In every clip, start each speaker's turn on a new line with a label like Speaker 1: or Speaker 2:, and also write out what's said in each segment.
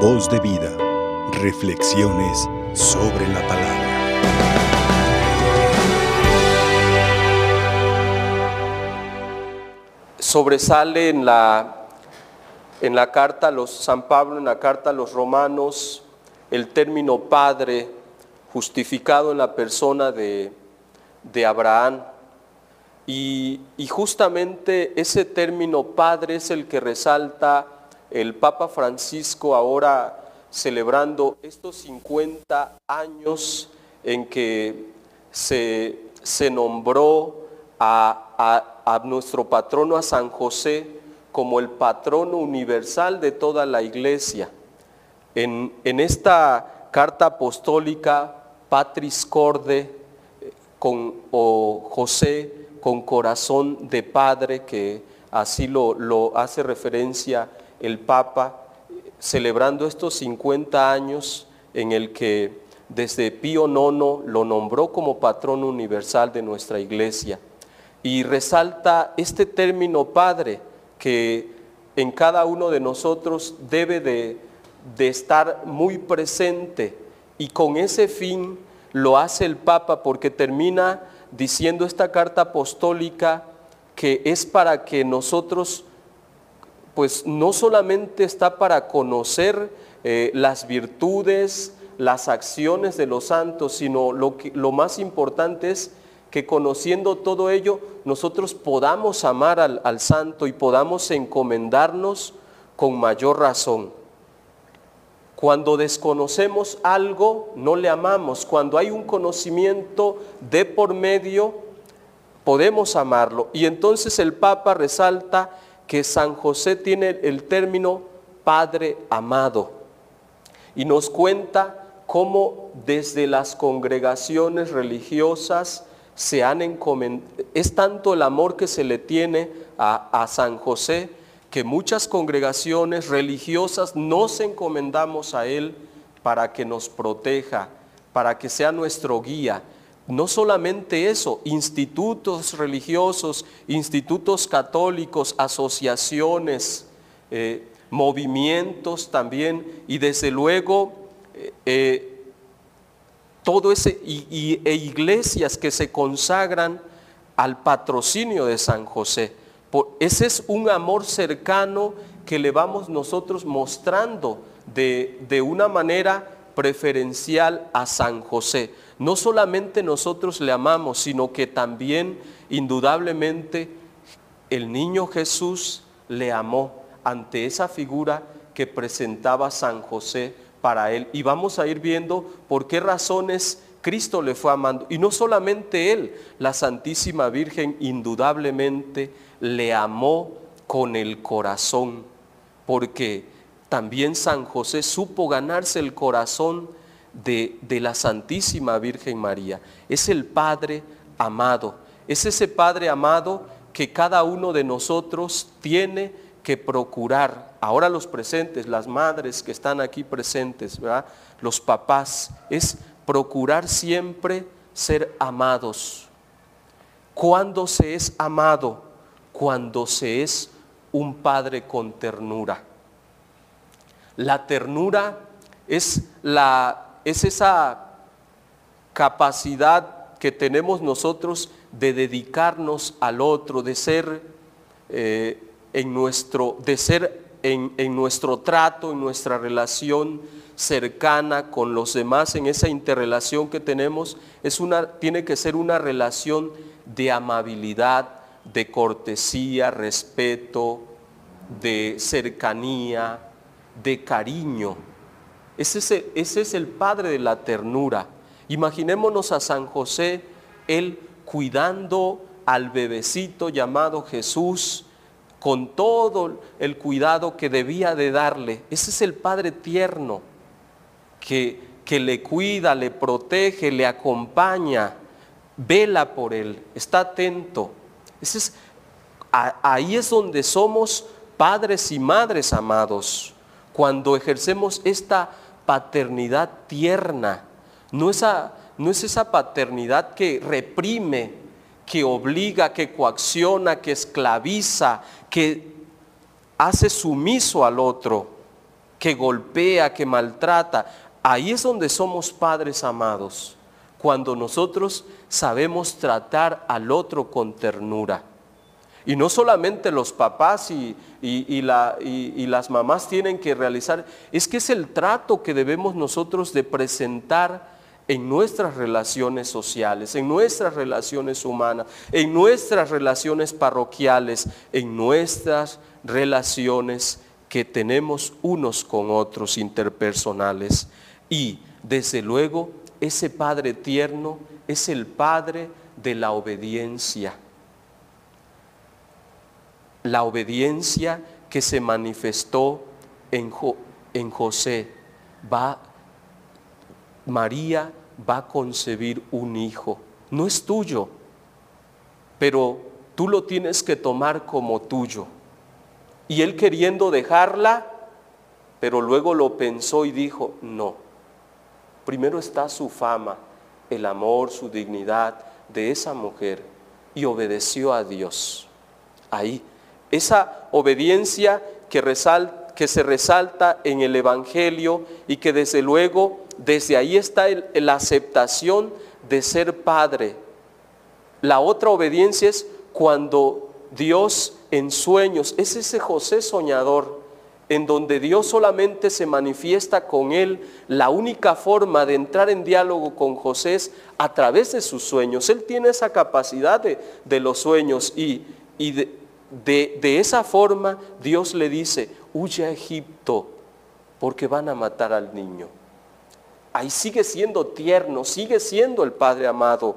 Speaker 1: Voz de vida. Reflexiones sobre la palabra.
Speaker 2: Sobresale en la, en la carta a los San Pablo, en la carta a los romanos, el término padre justificado en la persona de, de Abraham. Y, y justamente ese término padre es el que resalta el Papa Francisco ahora celebrando estos 50 años en que se, se nombró a, a, nuestro patrono, a San José, como el patrono universal de toda la iglesia. En, en esta carta apostólica, Patris Corde, con, o José con corazón de padre, que así lo, lo hace referencia el Papa, celebrando estos 50 años en el que desde Pío IX lo nombró como patrón universal de nuestra iglesia. Y resalta este término padre que en cada uno de nosotros debe de, de estar muy presente y con ese fin lo hace el Papa porque termina diciendo esta carta apostólica que es para que nosotros pues no solamente está para conocer eh, las virtudes, las acciones de los santos, sino lo, más importante es que conociendo todo ello, nosotros podamos amar al santo y podamos encomendarnos con mayor razón. Cuando desconocemos algo, no le amamos. Cuando hay un conocimiento de por medio, podemos amarlo. Y entonces el Papa resalta que San José tiene el término Padre amado y nos cuenta cómo desde las congregaciones religiosas se han encomendado, es tanto el amor que se le tiene a, a, San José que muchas congregaciones religiosas nos encomendamos a Él para que nos proteja, para que sea nuestro guía no solamente eso, institutos religiosos, institutos católicos, asociaciones, eh, movimientos también, y desde luego eh, eh, todo ese, y, e iglesias que se consagran al patrocinio de San José. Ese es un amor cercano que le vamos nosotros mostrando de, de una manera preferencial a San José. No solamente nosotros le amamos, sino que también indudablemente el niño Jesús le amó ante esa figura que presentaba San José para él. Y vamos a ir viendo por qué razones Cristo le fue amando. Y no solamente él, la Santísima Virgen indudablemente le amó con el corazón, porque también San José supo ganarse el corazón de, de, la Santísima Virgen María. Es el Padre amado. Es ese Padre amado que cada uno de nosotros tiene que procurar. Ahora los presentes, las madres que están aquí presentes, los papás, es procurar siempre ser amados. ¿Cuándo se es amado? Cuando se es un padre con ternura. La ternura es, la, es esa capacidad que tenemos nosotros de dedicarnos al otro, de ser eh, en nuestro, de ser en, en, nuestro trato, en nuestra relación cercana con los demás, en esa interrelación que tenemos, es una, tiene que ser una relación de amabilidad, de cortesía, respeto, de cercanía, de cariño. Ese es, el, ese es el padre de la ternura. Imaginémonos a San José, él cuidando al bebecito llamado Jesús, con todo el cuidado que debía de darle. Ese es el Padre tierno que, que le cuida, le protege, le acompaña, vela por él, está atento. Ese es, ahí es donde somos padres y madres amados cuando ejercemos esta paternidad tierna, no, esa, no es esa paternidad que reprime, que obliga, que coacciona, que esclaviza, que hace sumiso al otro. que golpea, que maltrata. Ahí es donde somos padres amados, cuando nosotros sabemos tratar al otro con ternura. Y no solamente los papás y, las mamás tienen que realizar, es que es el trato que debemos nosotros de presentar en nuestras relaciones sociales, en nuestras relaciones humanas, en nuestras relaciones parroquiales, en nuestras relaciones que tenemos unos con otros interpersonales. Y desde luego ese Padre tierno es el Padre de la obediencia. La obediencia que se manifestó en, en José va María va a concebir un hijo. No es tuyo, pero tú lo tienes que tomar como tuyo. Y él queriendo dejarla, pero luego lo pensó y dijo, no. Primero está su fama, el amor, su dignidad de esa mujer y obedeció a Dios. Ahí, esa obediencia que, que se resalta en el Evangelio y que desde luego desde ahí está la aceptación de ser padre. La otra obediencia es cuando Dios en sueños, es ese José soñador, en donde Dios solamente se manifiesta con él, la única forma de entrar en diálogo con José es a través de sus sueños. Él tiene esa capacidad de, los sueños y, de, de esa forma Dios le dice, huye a Egipto porque van a matar al niño ahí sigue siendo tierno, sigue siendo el Padre amado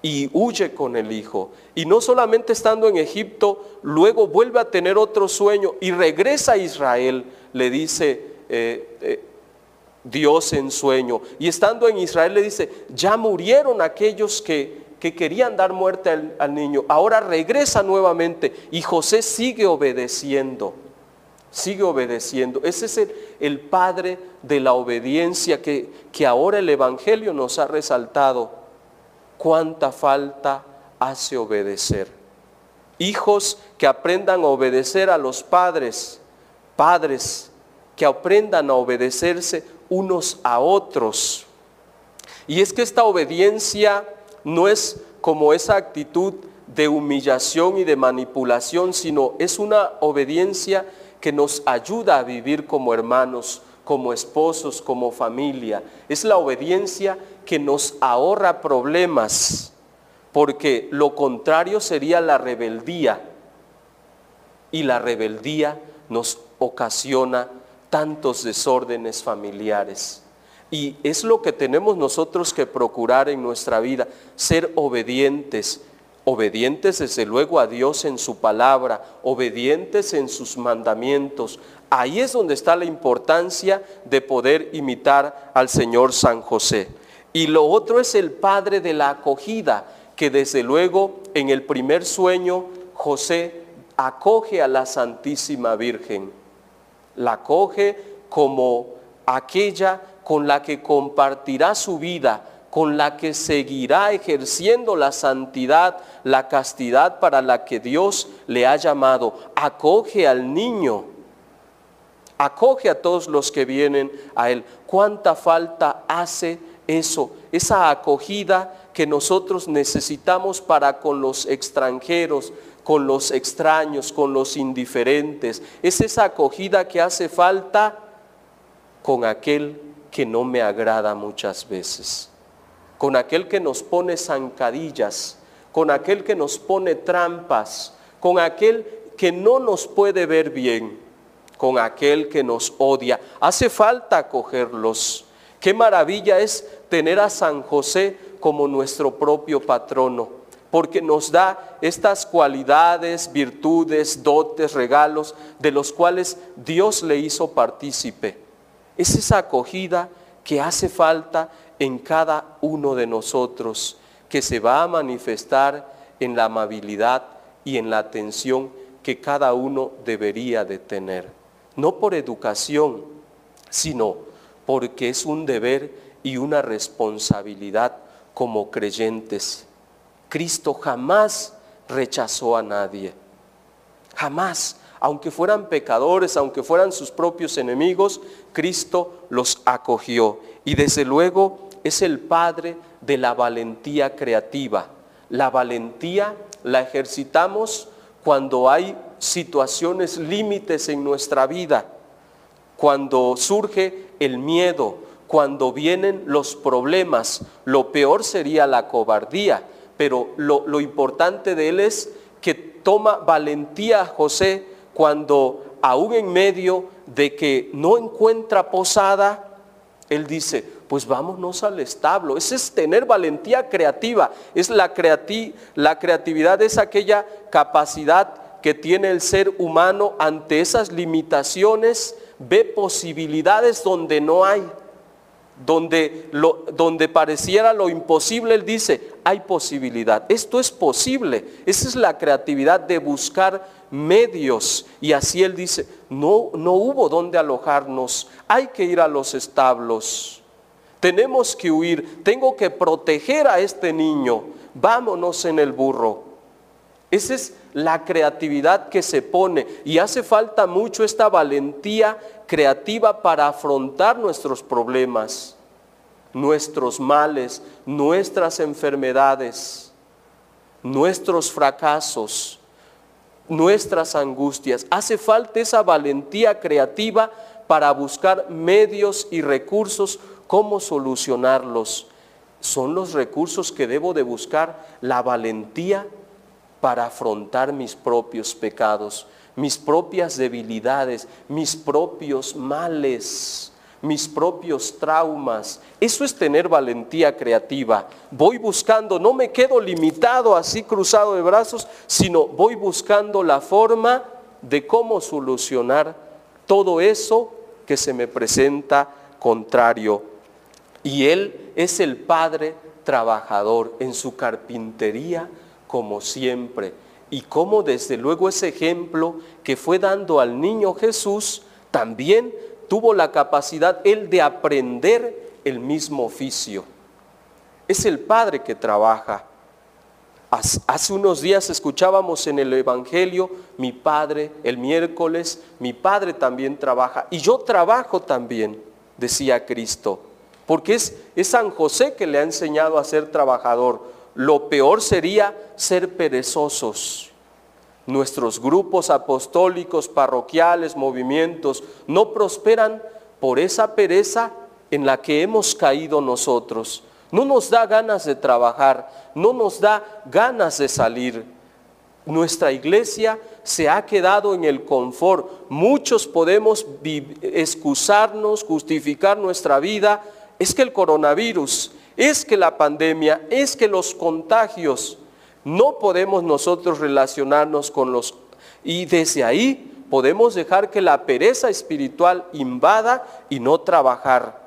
Speaker 2: y huye con el Hijo. Y no solamente estando en Egipto, luego vuelve a tener otro sueño y regresa a Israel, le dice eh, eh, Dios en sueño. Y estando en Israel le dice, ya murieron aquellos que, que querían dar muerte al, niño, ahora regresa nuevamente y José sigue obedeciendo sigue obedeciendo. Ese es el, Padre de la obediencia que, que ahora el Evangelio nos ha resaltado. Cuánta falta hace obedecer. Hijos que aprendan a obedecer a los padres, padres que aprendan a obedecerse unos a otros. Y es que esta obediencia no es como esa actitud de humillación y de manipulación, sino es una obediencia que nos ayuda a vivir como hermanos, como esposos, como familia. Es la obediencia que nos ahorra problemas, porque lo contrario sería la rebeldía. Y la rebeldía nos ocasiona tantos desórdenes familiares. Y es lo que tenemos nosotros que procurar en nuestra vida, ser obedientes, obedientes desde luego a Dios en su palabra, obedientes en sus mandamientos. Ahí es donde está la importancia de poder imitar al Señor San José. Y lo otro es el Padre de la acogida, que desde luego en el primer sueño José acoge a la Santísima Virgen. La acoge como aquella con la que compartirá su vida, con la que seguirá ejerciendo la santidad, la castidad para la que Dios le ha llamado. Acoge al niño, acoge a todos los que vienen a Él. ¿Cuánta falta hace eso? Esa acogida que nosotros necesitamos para con los extranjeros, con los extraños, con los indiferentes. Es esa acogida que hace falta con aquel que no me agrada muchas veces con aquel que nos pone zancadillas, con aquel que nos pone trampas, con aquel que no nos puede ver bien, con aquel que nos odia. Hace falta acogerlos. Qué maravilla es tener a San José como nuestro propio patrono, porque nos da estas cualidades, virtudes, dotes, regalos, de los cuales Dios le hizo partícipe. Es esa acogida que hace falta en cada uno de nosotros, que se va a manifestar en la amabilidad y en la atención que cada uno debería de tener. No por educación, sino porque es un deber y una responsabilidad como creyentes. Cristo jamás rechazó a nadie, jamás, aunque fueran pecadores, aunque fueran sus propios enemigos, Cristo los acogió. Y desde luego es el Padre de la valentía creativa. La valentía la ejercitamos cuando hay situaciones límites en nuestra vida, cuando surge el miedo, cuando vienen los problemas. Lo peor sería la cobardía, pero lo, lo importante de él es que toma valentía José cuando aún en medio de que no encuentra posada, él dice, pues vámonos al establo. Ese es tener valentía creativa. Es la, la creatividad es aquella capacidad que tiene el ser humano ante esas limitaciones, ve posibilidades donde no hay. Donde, lo, donde pareciera lo imposible, él dice, hay posibilidad. Esto es posible. Esa es la creatividad de buscar medios. Y así él dice, no, no hubo donde alojarnos, hay que ir a los establos. Tenemos que huir, tengo que proteger a este niño. Vámonos en el burro. Esa es la creatividad que se pone y hace falta mucho esta valentía creativa para afrontar nuestros problemas, nuestros males, nuestras enfermedades, nuestros fracasos, nuestras angustias. Hace falta esa valentía creativa para buscar medios y recursos cómo solucionarlos. Son los recursos que debo de buscar, la valentía para afrontar mis propios pecados, mis propias debilidades, mis propios males, mis propios traumas. Eso es tener valentía creativa. Voy buscando, no me quedo limitado así cruzado de brazos, sino voy buscando la forma de cómo solucionar todo eso que se me presenta contrario y Él es el Padre trabajador en su carpintería como siempre. Y como desde luego ese ejemplo que fue dando al niño Jesús, también tuvo la capacidad Él de aprender el mismo oficio. Es el Padre que trabaja. Hace unos días escuchábamos en el Evangelio, mi Padre, el miércoles, mi Padre también trabaja y yo trabajo también, decía Cristo porque es, San José que le ha enseñado a ser trabajador. Lo peor sería ser perezosos. Nuestros grupos apostólicos, parroquiales, movimientos, no prosperan por esa pereza en la que hemos caído nosotros. No nos da ganas de trabajar, no nos da ganas de salir. Nuestra iglesia se ha quedado en el confort. Muchos podemos excusarnos, justificar nuestra vida es que el coronavirus, es que la pandemia, es que los contagios, no podemos nosotros relacionarnos con los... Y desde ahí podemos dejar que la pereza espiritual invada y no trabajar.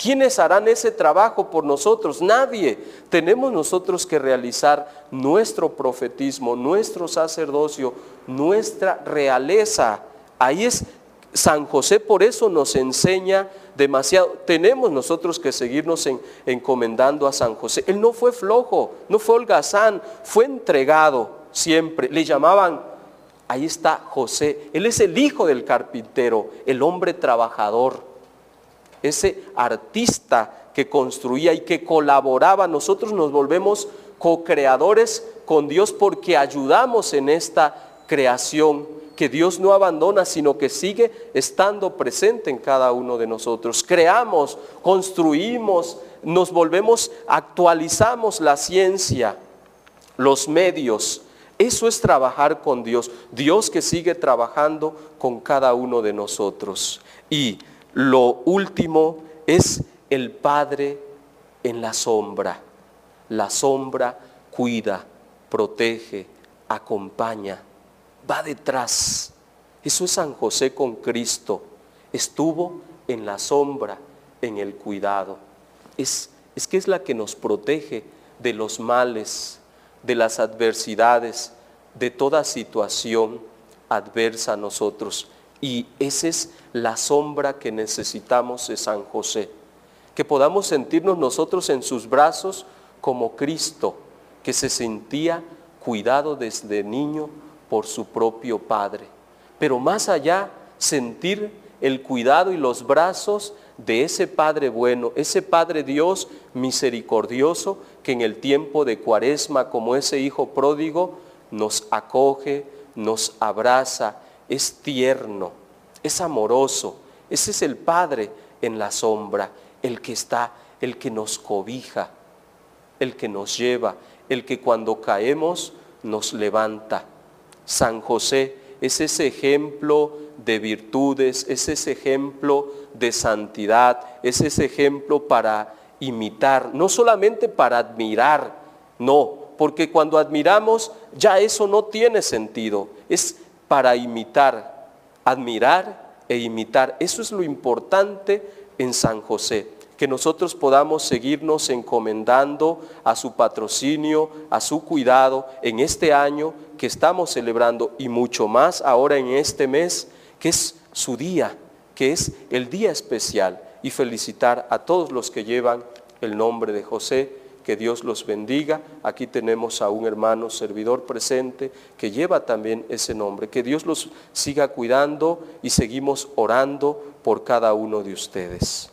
Speaker 2: ¿Quiénes harán ese trabajo por nosotros? Nadie. Tenemos nosotros que realizar nuestro profetismo, nuestro sacerdocio, nuestra realeza. Ahí es San José por eso nos enseña demasiado. Tenemos nosotros que seguirnos encomendando a San José. Él no fue flojo, no fue holgazán, fue entregado siempre. Le llamaban, ahí está José. Él es el hijo del carpintero, el hombre trabajador, ese artista que construía y que colaboraba. Nosotros nos volvemos co-creadores con Dios porque ayudamos en esta creación que Dios no abandona, sino que sigue estando presente en cada uno de nosotros. Creamos, construimos, nos volvemos, actualizamos la ciencia, los medios. Eso es trabajar con Dios. Dios que sigue trabajando con cada uno de nosotros. Y lo último es el Padre en la sombra. La sombra cuida, protege, acompaña va detrás. Eso es San José con Cristo. Estuvo en la sombra, en el cuidado. Es, es que es la que nos protege de los males, de las adversidades, de toda situación adversa a nosotros. Y esa es la sombra que necesitamos de San José. Que podamos sentirnos nosotros en sus brazos como Cristo, que se sentía cuidado desde niño por su propio Padre, pero más allá sentir el cuidado y los brazos de ese Padre bueno, ese Padre Dios misericordioso que en el tiempo de cuaresma como ese Hijo pródigo nos acoge, nos abraza, es tierno, es amoroso. Ese es el Padre en la sombra, el que está, el que nos cobija, el que nos lleva, el que cuando caemos nos levanta. San José es ese ejemplo de virtudes, es ese ejemplo de santidad, es ese ejemplo para imitar, no solamente para admirar, no, porque cuando admiramos ya eso no tiene sentido, es para imitar, admirar e imitar. Eso es lo importante en San José que nosotros podamos seguirnos encomendando a su patrocinio, a su cuidado en este año que estamos celebrando y mucho más ahora en este mes, que es su día, que es el día especial, y felicitar a todos los que llevan el nombre de José, que Dios los bendiga. Aquí tenemos a un hermano servidor presente que lleva también ese nombre. Que Dios los siga cuidando y seguimos orando por cada uno de ustedes.